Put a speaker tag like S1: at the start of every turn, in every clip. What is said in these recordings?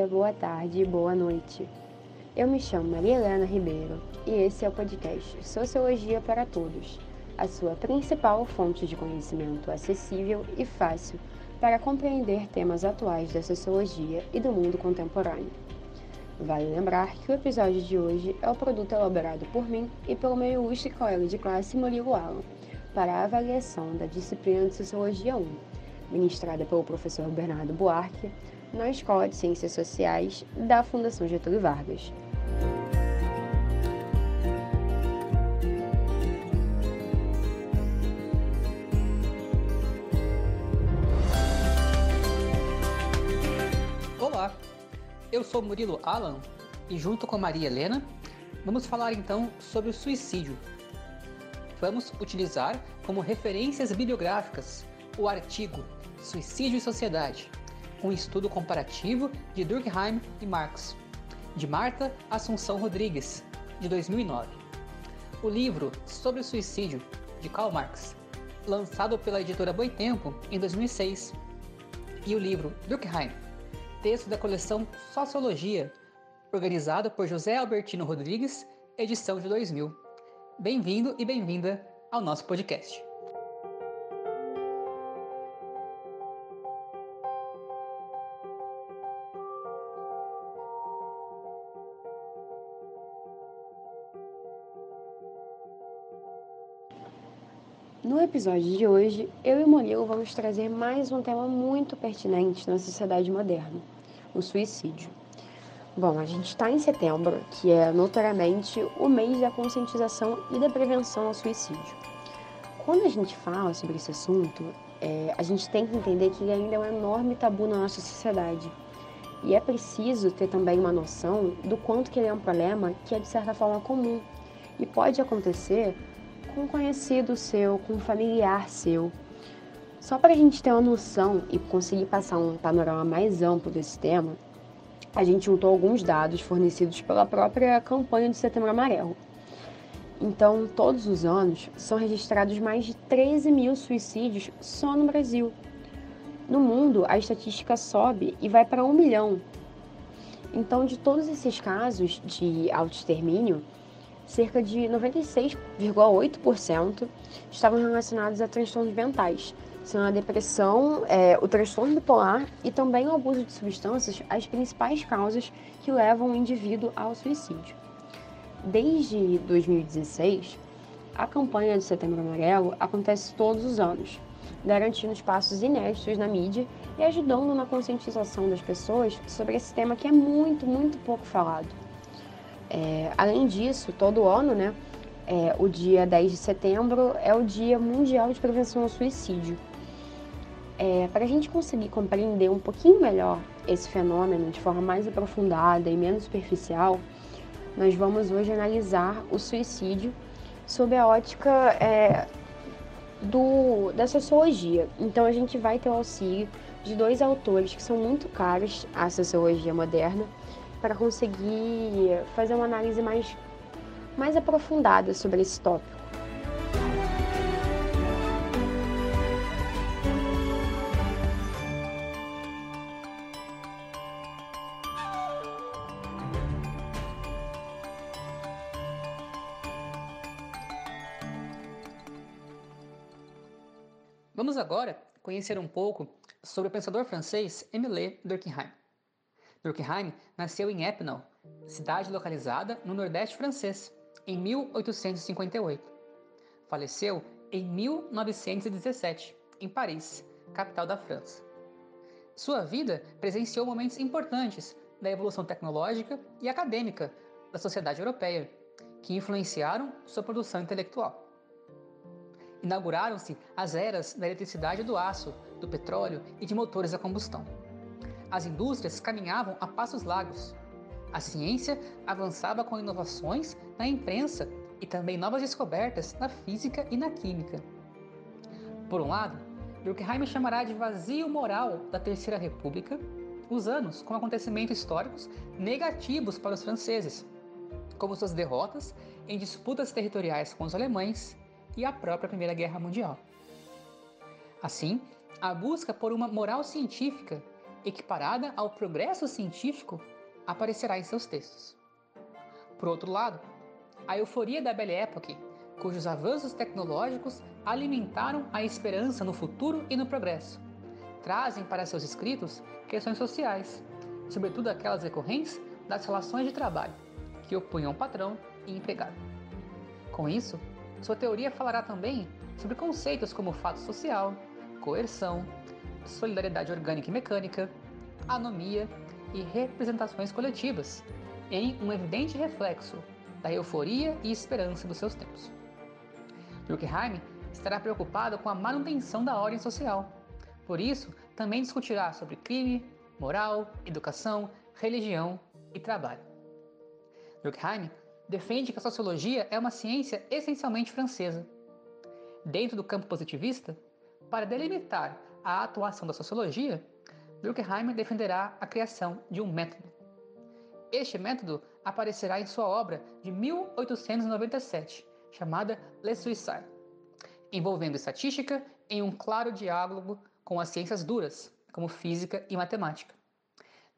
S1: dia, boa tarde e boa noite. Eu me chamo Maria Helena Ribeiro e esse é o podcast Sociologia para Todos, a sua principal fonte de conhecimento acessível e fácil para compreender temas atuais da sociologia e do mundo contemporâneo. Vale lembrar que o episódio de hoje é o produto elaborado por mim e pelo meu ilustre colega de classe Murilo Alan, para a avaliação da disciplina de Sociologia 1, ministrada pelo professor Bernardo Buarque, na Escola de Ciências Sociais da Fundação Getúlio Vargas.
S2: Olá, eu sou Murilo Alan e junto com Maria Helena vamos falar então sobre o suicídio. Vamos utilizar como referências bibliográficas o artigo Suicídio e Sociedade, um estudo comparativo de Durkheim e Marx, de Marta Assunção Rodrigues, de 2009. O livro Sobre o Suicídio, de Karl Marx, lançado pela editora Boitempo em 2006. E o livro Durkheim, texto da coleção Sociologia, organizado por José Albertino Rodrigues, edição de 2000. Bem-vindo e bem-vinda ao nosso podcast.
S1: No episódio de hoje, eu e Murilo vamos trazer mais um tema muito pertinente na sociedade moderna: o suicídio. Bom, a gente está em setembro, que é notoriamente o mês da conscientização e da prevenção ao suicídio. Quando a gente fala sobre esse assunto, é, a gente tem que entender que ele ainda é um enorme tabu na nossa sociedade. E é preciso ter também uma noção do quanto que ele é um problema que é de certa forma comum e pode acontecer com um conhecido seu, com um familiar seu. Só para a gente ter uma noção e conseguir passar um panorama mais amplo desse tema, a gente juntou alguns dados fornecidos pela própria campanha de Setembro Amarelo. Então, todos os anos, são registrados mais de 13 mil suicídios só no Brasil. No mundo, a estatística sobe e vai para um milhão. Então, de todos esses casos de autoextermínio, cerca de 96,8% estavam relacionados a transtornos mentais, sendo a depressão, é, o transtorno bipolar e também o abuso de substâncias as principais causas que levam o indivíduo ao suicídio. Desde 2016, a campanha do Setembro Amarelo acontece todos os anos, garantindo espaços inéditos na mídia e ajudando na conscientização das pessoas sobre esse tema que é muito, muito pouco falado. É, além disso, todo ano, né, é, o dia 10 de setembro é o Dia Mundial de Prevenção ao Suicídio. É, Para a gente conseguir compreender um pouquinho melhor esse fenômeno de forma mais aprofundada e menos superficial, nós vamos hoje analisar o suicídio sob a ótica é, do, da sociologia. Então a gente vai ter o auxílio de dois autores que são muito caros à sociologia moderna, para conseguir fazer uma análise mais, mais aprofundada sobre esse tópico.
S2: Vamos agora conhecer um pouco sobre o pensador francês Émile Durkheim. Durkheim nasceu em Epinal, cidade localizada no Nordeste francês, em 1858. Faleceu em 1917, em Paris, capital da França. Sua vida presenciou momentos importantes da evolução tecnológica e acadêmica da sociedade europeia, que influenciaram sua produção intelectual. Inauguraram-se as eras da eletricidade do aço, do petróleo e de motores a combustão as indústrias caminhavam a passos largos. A ciência avançava com inovações na imprensa e também novas descobertas na física e na química. Por um lado, Durkheim chamará de vazio moral da Terceira República os anos como acontecimentos históricos negativos para os franceses, como suas derrotas em disputas territoriais com os alemães e a própria Primeira Guerra Mundial. Assim, a busca por uma moral científica equiparada ao progresso científico, aparecerá em seus textos. Por outro lado, a euforia da Belle Époque, cujos avanços tecnológicos alimentaram a esperança no futuro e no progresso, trazem para seus escritos questões sociais, sobretudo aquelas decorrentes das relações de trabalho, que opunham patrão e empregado. Com isso, sua teoria falará também sobre conceitos como fato social, coerção, solidariedade orgânica e mecânica, anomia e representações coletivas, em um evidente reflexo da euforia e esperança dos seus tempos. Durkheim estará preocupado com a manutenção da ordem social. Por isso, também discutirá sobre crime, moral, educação, religião e trabalho. Durkheim defende que a sociologia é uma ciência essencialmente francesa. Dentro do campo positivista, para delimitar a atuação da sociologia, Durkheim defenderá a criação de um método. Este método aparecerá em sua obra de 1897, chamada Le Suicide, envolvendo estatística em um claro diálogo com as ciências duras, como física e matemática.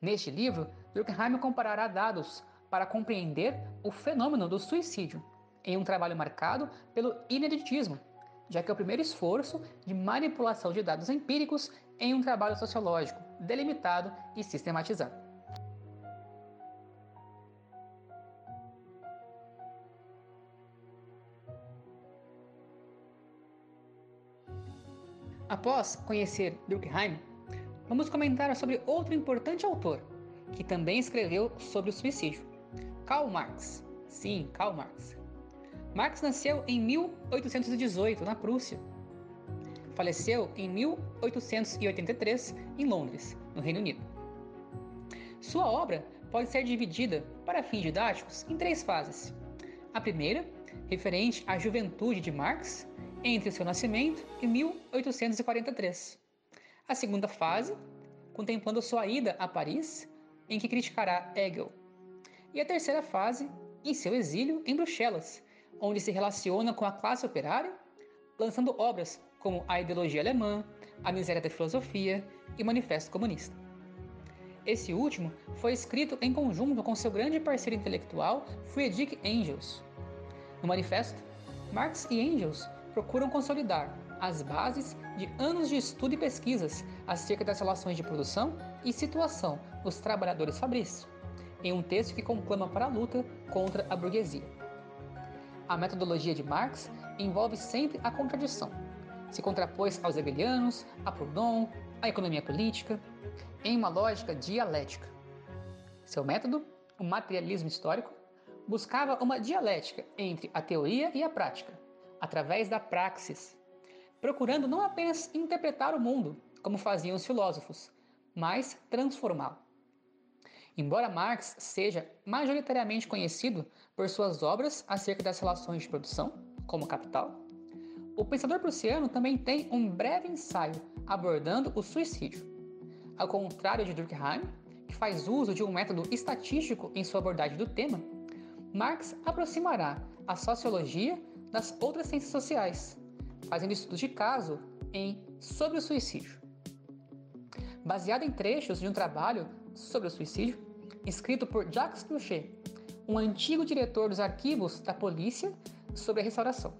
S2: Neste livro, Durkheim comparará dados para compreender o fenômeno do suicídio, em um trabalho marcado pelo ineditismo, já que é o primeiro esforço de manipulação de dados empíricos em um trabalho sociológico delimitado e sistematizado. Após conhecer Durkheim, vamos comentar sobre outro importante autor que também escreveu sobre o suicídio, Karl Marx. Sim, Karl Marx. Marx nasceu em 1818 na Prússia. Faleceu em 1883 em Londres, no Reino Unido. Sua obra pode ser dividida, para fins didáticos, em três fases. A primeira, referente à juventude de Marx, entre seu nascimento e 1843. A segunda fase, contemplando sua ida a Paris, em que criticará Hegel. E a terceira fase, em seu exílio em Bruxelas, onde se relaciona com a classe operária, lançando obras como A Ideologia Alemã, A Miséria da Filosofia e Manifesto Comunista. Esse último foi escrito em conjunto com seu grande parceiro intelectual Friedrich Engels. No manifesto, Marx e Engels procuram consolidar as bases de anos de estudo e pesquisas acerca das relações de produção e situação dos trabalhadores fabris, em um texto que conclama para a luta contra a burguesia. A metodologia de Marx envolve sempre a contradição. Se contrapôs aos hegelianos, a Proudhon, à economia política, em uma lógica dialética. Seu método, o materialismo histórico, buscava uma dialética entre a teoria e a prática, através da praxis, procurando não apenas interpretar o mundo, como faziam os filósofos, mas transformá-lo. Embora Marx seja majoritariamente conhecido por suas obras acerca das relações de produção, como Capital, o pensador prussiano também tem um breve ensaio abordando o suicídio. Ao contrário de Durkheim, que faz uso de um método estatístico em sua abordagem do tema, Marx aproximará a sociologia das outras ciências sociais, fazendo estudos de caso em Sobre o Suicídio. Baseado em trechos de um trabalho sobre o suicídio, escrito por Jacques Truchet, um antigo diretor dos arquivos da polícia sobre a restauração.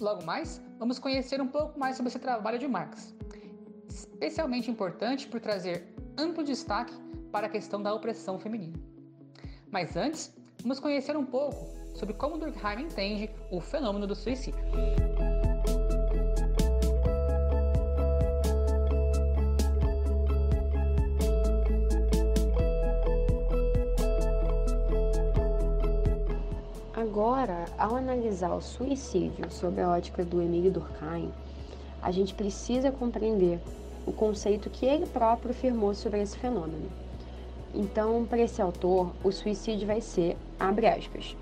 S2: Logo mais, vamos conhecer um pouco mais sobre esse trabalho de Marx, especialmente importante por trazer amplo destaque para a questão da opressão feminina. Mas antes, vamos conhecer um pouco sobre como Durkheim entende o fenômeno do suicídio.
S1: Agora, ao analisar o suicídio sob a ótica do Emile Durkheim, a gente precisa compreender o conceito que ele próprio firmou sobre esse fenômeno. Então, para esse autor, o suicídio vai ser, abre aspas,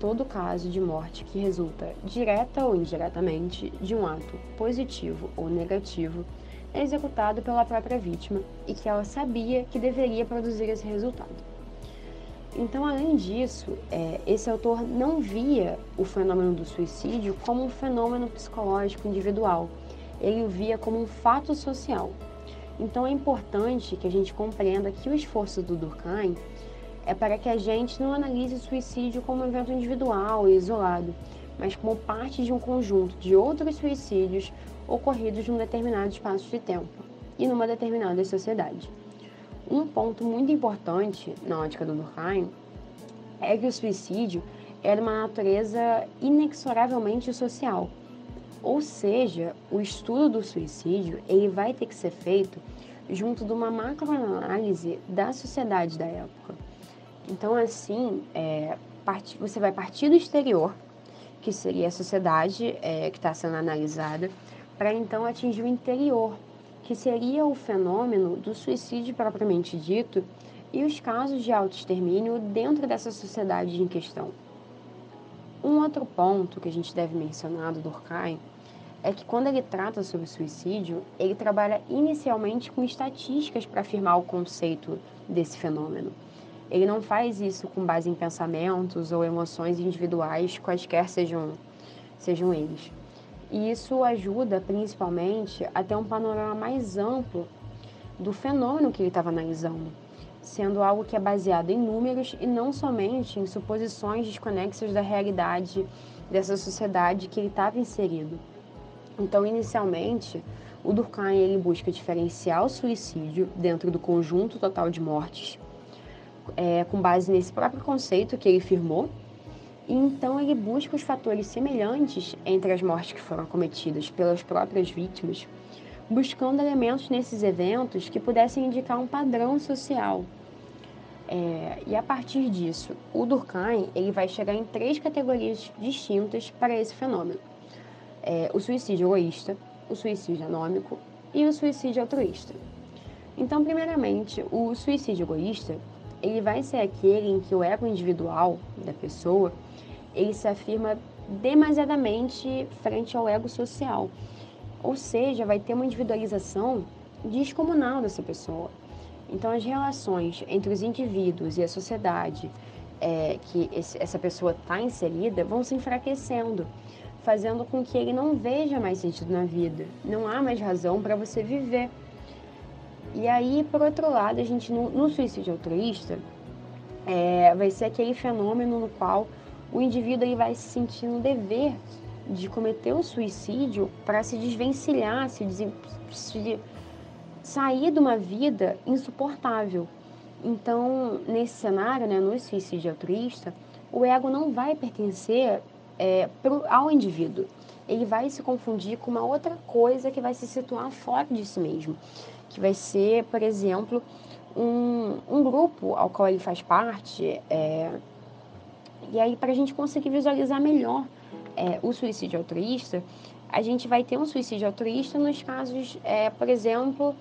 S1: todo caso de morte que resulta, direta ou indiretamente, de um ato positivo ou negativo executado pela própria vítima e que ela sabia que deveria produzir esse resultado. Então, além disso, é, esse autor não via o fenômeno do suicídio como um fenômeno psicológico individual, ele o via como um fato social. Então é importante que a gente compreenda que o esforço do Durkheim é para que a gente não analise o suicídio como um evento individual e isolado, mas como parte de um conjunto de outros suicídios ocorridos num determinado espaço de tempo e numa determinada sociedade. Um ponto muito importante na ótica do Durkheim é que o suicídio é de uma natureza inexoravelmente social. Ou seja, o estudo do suicídio ele vai ter que ser feito junto de uma macroanálise da sociedade da época. Então, assim, é, você vai partir do exterior, que seria a sociedade é, que está sendo analisada, para então atingir o interior, que seria o fenômeno do suicídio propriamente dito e os casos de autoextermínio dentro dessa sociedade em questão. Um outro ponto que a gente deve mencionar do Durkheim é que quando ele trata sobre suicídio, ele trabalha inicialmente com estatísticas para afirmar o conceito desse fenômeno. Ele não faz isso com base em pensamentos ou emoções individuais, quaisquer sejam, sejam eles. E isso ajuda principalmente a ter um panorama mais amplo do fenômeno que ele estava analisando, sendo algo que é baseado em números e não somente em suposições desconexas da realidade dessa sociedade que ele estava inserido. Então, inicialmente, o Durkheim ele busca diferenciar o suicídio dentro do conjunto total de mortes, é, com base nesse próprio conceito que ele firmou e então ele busca os fatores semelhantes entre as mortes que foram cometidas pelas próprias vítimas, buscando elementos nesses eventos que pudessem indicar um padrão social. É, e a partir disso, o Durkheim ele vai chegar em três categorias distintas para esse fenômeno: é, o suicídio egoísta, o suicídio anômico e o suicídio altruísta. Então, primeiramente, o suicídio egoísta ele vai ser aquele em que o ego individual da pessoa ele se afirma demasiadamente frente ao ego social. Ou seja, vai ter uma individualização descomunal dessa pessoa. Então, as relações entre os indivíduos e a sociedade é, que esse, essa pessoa está inserida vão se enfraquecendo, fazendo com que ele não veja mais sentido na vida. Não há mais razão para você viver. E aí, por outro lado, a gente no, no suicídio altruísta é, vai ser aquele fenômeno no qual o indivíduo aí vai se sentir no dever de cometer o suicídio para se desvencilhar, se, des... se sair de uma vida insuportável. Então, nesse cenário, né, no suicídio altruísta, o ego não vai pertencer é, pro, ao indivíduo. Ele vai se confundir com uma outra coisa que vai se situar fora de si mesmo, que vai ser, por exemplo, um, um grupo ao qual ele faz parte, é, e aí, para a gente conseguir visualizar melhor é, o suicídio altruísta, a gente vai ter um suicídio altruísta nos casos, é, por exemplo,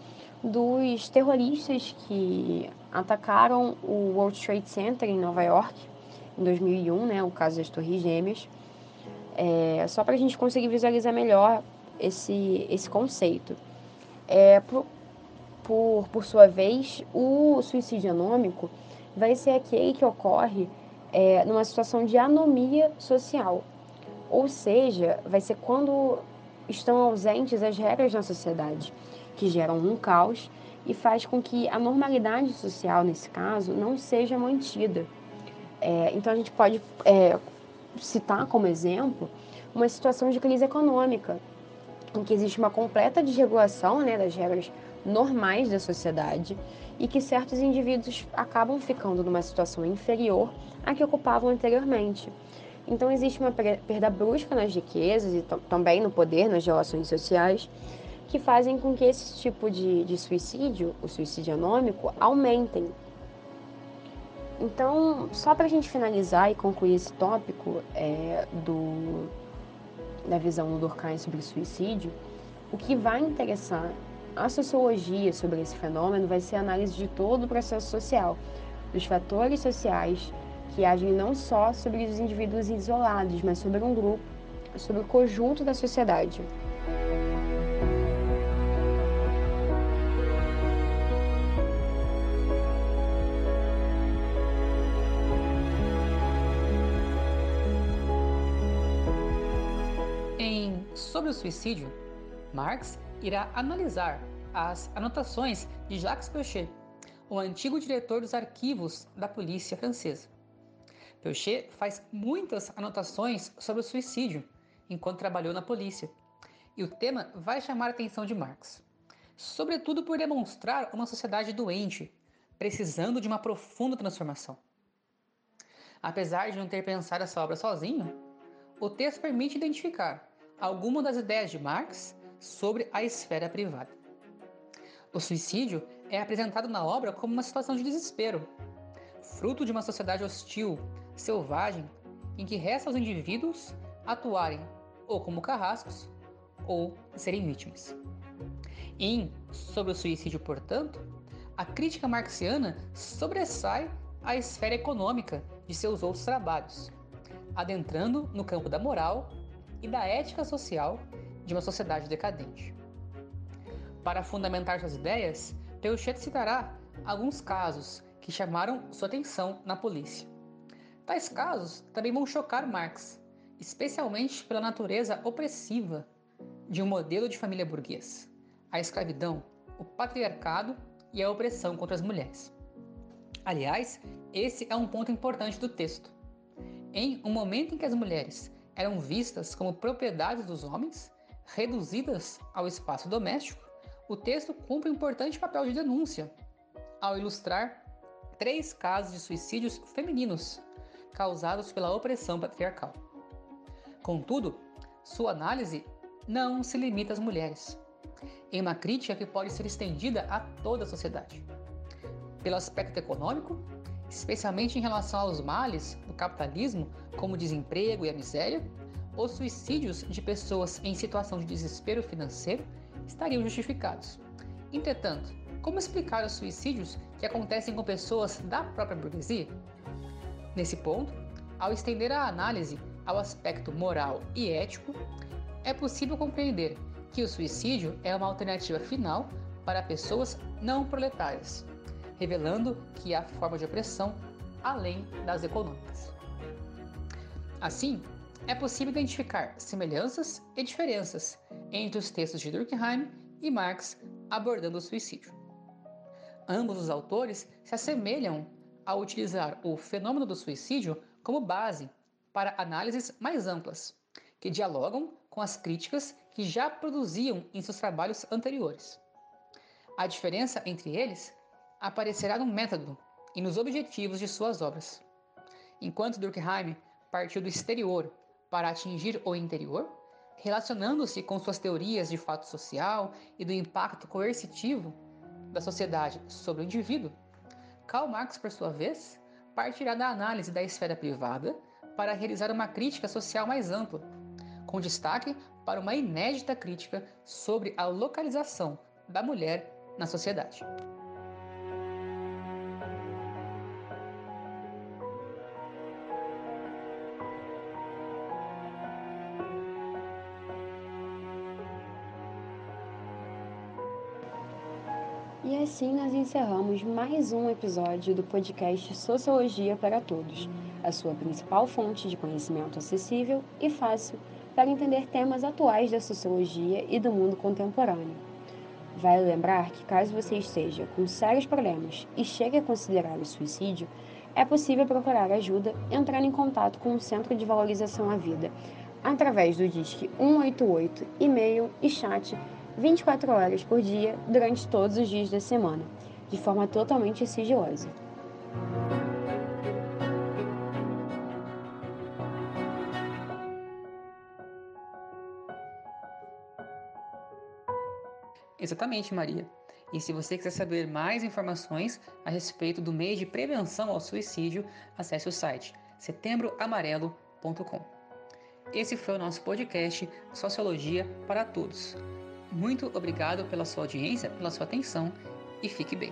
S1: dos terroristas que atacaram o World Trade Center em Nova York em 2001, né, o caso das Torres Gêmeas, é, só para a gente conseguir visualizar melhor esse, esse conceito. É, por, por, por sua vez, o suicídio anômico vai ser aquele que ocorre é, numa situação de anomia social. Ou seja, vai ser quando estão ausentes as regras na sociedade, que geram um caos e faz com que a normalidade social, nesse caso, não seja mantida. É, então, a gente pode é, citar como exemplo uma situação de crise econômica, em que existe uma completa desregulação né, das regras normais da sociedade e que certos indivíduos acabam ficando numa situação inferior à que ocupavam anteriormente. Então, existe uma perda brusca nas riquezas e também no poder, nas relações sociais, que fazem com que esse tipo de, de suicídio, o suicídio anômico, aumentem. Então, só para a gente finalizar e concluir esse tópico é, do, da visão do Durkheim sobre o suicídio, o que vai interessar a sociologia sobre esse fenômeno vai ser a análise de todo o processo social, dos fatores sociais que agem não só sobre os indivíduos isolados, mas sobre um grupo, sobre o conjunto da sociedade.
S2: Em Sobre o Suicídio, Marx irá analisar as anotações de Jacques Peuchet, o antigo diretor dos arquivos da polícia francesa. Peuchet faz muitas anotações sobre o suicídio enquanto trabalhou na polícia, e o tema vai chamar a atenção de Marx, sobretudo por demonstrar uma sociedade doente, precisando de uma profunda transformação. Apesar de não ter pensado essa obra sozinho, o texto permite identificar algumas das ideias de Marx sobre a esfera privada. O suicídio é apresentado na obra como uma situação de desespero, fruto de uma sociedade hostil, selvagem, em que resta aos indivíduos atuarem ou como carrascos ou serem vítimas. Em Sobre o Suicídio, portanto, a crítica marxiana sobressai a esfera econômica de seus outros trabalhos, adentrando no campo da moral e da ética social de uma sociedade decadente. Para fundamentar suas ideias, Peuchet citará alguns casos que chamaram sua atenção na polícia. Tais casos também vão chocar Marx, especialmente pela natureza opressiva de um modelo de família burguês, a escravidão, o patriarcado e a opressão contra as mulheres. Aliás, esse é um ponto importante do texto. Em um momento em que as mulheres eram vistas como propriedades dos homens, reduzidas ao espaço doméstico, o texto cumpre um importante papel de denúncia ao ilustrar três casos de suicídios femininos causados pela opressão patriarcal. Contudo, sua análise não se limita às mulheres, em uma crítica que pode ser estendida a toda a sociedade. Pelo aspecto econômico, especialmente em relação aos males do capitalismo, como o desemprego e a miséria, os suicídios de pessoas em situação de desespero financeiro estariam justificados. Entretanto, como explicar os suicídios que acontecem com pessoas da própria burguesia? Nesse ponto, ao estender a análise ao aspecto moral e ético, é possível compreender que o suicídio é uma alternativa final para pessoas não proletárias, revelando que há forma de opressão além das econômicas. Assim, é possível identificar semelhanças e diferenças entre os textos de Durkheim e Marx abordando o suicídio. Ambos os autores se assemelham ao utilizar o fenômeno do suicídio como base para análises mais amplas, que dialogam com as críticas que já produziam em seus trabalhos anteriores. A diferença entre eles aparecerá no método e nos objetivos de suas obras. Enquanto Durkheim partiu do exterior para atingir o interior, relacionando-se com suas teorias de fato social e do impacto coercitivo da sociedade sobre o indivíduo, Karl Marx, por sua vez, partirá da análise da esfera privada para realizar uma crítica social mais ampla, com destaque para uma inédita crítica sobre a localização da mulher na sociedade.
S1: Assim nós encerramos mais um episódio do podcast Sociologia para Todos, a sua principal fonte de conhecimento acessível e fácil para entender temas atuais da sociologia e do mundo contemporâneo. Vale lembrar que, caso você esteja com sérios problemas e chegue a considerar o suicídio, é possível procurar ajuda entrando em contato com o Centro de Valorização à Vida através do DISC 188, e-mail e chat 24 horas por dia durante todos os dias da semana, de forma totalmente sigilosa.
S2: Exatamente, Maria. E se você quiser saber mais informações a respeito do mês de prevenção ao suicídio, acesse o site setembroamarelo.com. Esse foi o nosso podcast Sociologia para Todos. Muito obrigado pela sua audiência, pela sua atenção e fique bem.